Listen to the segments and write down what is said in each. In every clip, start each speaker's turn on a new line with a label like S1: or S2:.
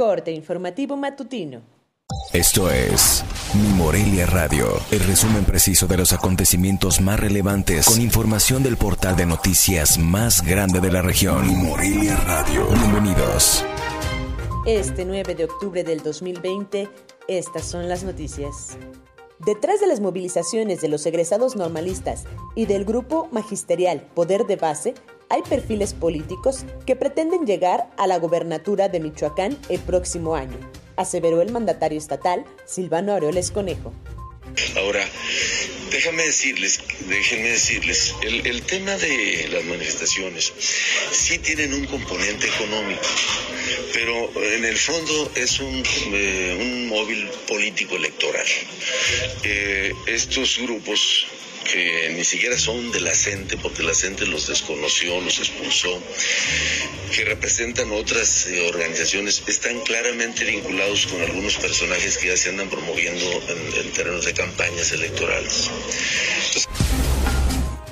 S1: Corte informativo matutino.
S2: Esto es Mi Morelia Radio, el resumen preciso de los acontecimientos más relevantes con información del portal de noticias más grande de la región. Mi Morelia Radio. Bienvenidos.
S1: Este 9 de octubre del 2020, estas son las noticias. Detrás de las movilizaciones de los egresados normalistas y del grupo magisterial Poder de Base, hay perfiles políticos que pretenden llegar a la gobernatura de Michoacán el próximo año, aseveró el mandatario estatal Silvano Aureoles Conejo.
S3: Ahora, déjame decirles, déjenme decirles, el, tema de las manifestaciones sí tienen un componente económico, pero en el fondo es un, eh, móvil político electoral. Eh, estos grupos que ni siquiera son de la CENTE, porque la CENTE los desconoció, los expulsó, que representan otras eh, organizaciones, están claramente vinculados con algunos personajes que ya se andan promoviendo en, en terrenos de campañas electorales.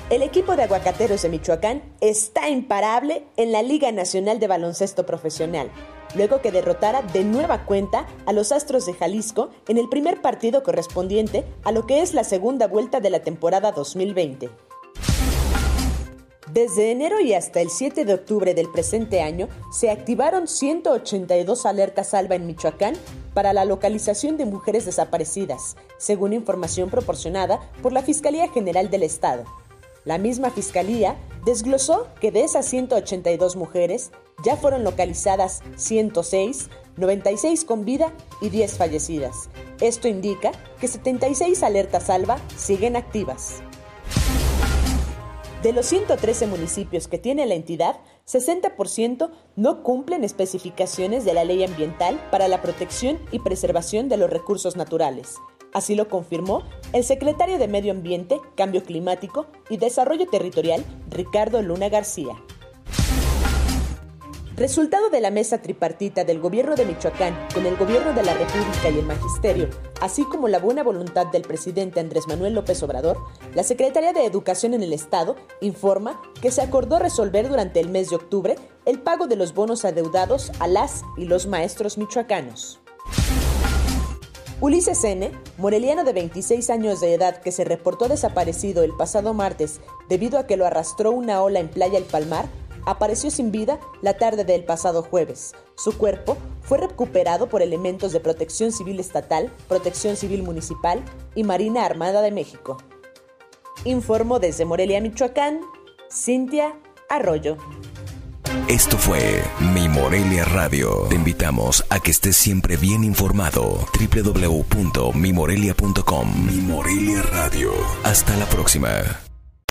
S1: El equipo de aguacateros de Michoacán está imparable en la Liga Nacional de Baloncesto Profesional luego que derrotara de nueva cuenta a los Astros de Jalisco en el primer partido correspondiente a lo que es la segunda vuelta de la temporada 2020. Desde enero y hasta el 7 de octubre del presente año se activaron 182 alertas alba en Michoacán para la localización de mujeres desaparecidas, según información proporcionada por la Fiscalía General del Estado. La misma Fiscalía desglosó que de esas 182 mujeres ya fueron localizadas 106, 96 con vida y 10 fallecidas. Esto indica que 76 alertas alba siguen activas. De los 113 municipios que tiene la entidad, 60% no cumplen especificaciones de la ley ambiental para la protección y preservación de los recursos naturales. Así lo confirmó el secretario de Medio Ambiente, Cambio Climático y Desarrollo Territorial, Ricardo Luna García. Resultado de la mesa tripartita del gobierno de Michoacán con el gobierno de la República y el Magisterio, así como la buena voluntad del presidente Andrés Manuel López Obrador, la Secretaría de Educación en el Estado informa que se acordó resolver durante el mes de octubre el pago de los bonos adeudados a las y los maestros michoacanos. Ulises N., moreliano de 26 años de edad que se reportó desaparecido el pasado martes debido a que lo arrastró una ola en Playa El Palmar, apareció sin vida la tarde del pasado jueves. Su cuerpo fue recuperado por elementos de Protección Civil Estatal, Protección Civil Municipal y Marina Armada de México. Informó desde Morelia, Michoacán, Cintia Arroyo.
S2: Esto fue Mi Morelia Radio. Te invitamos a que estés siempre bien informado. www.mimorelia.com Mi Morelia Radio. Hasta la próxima.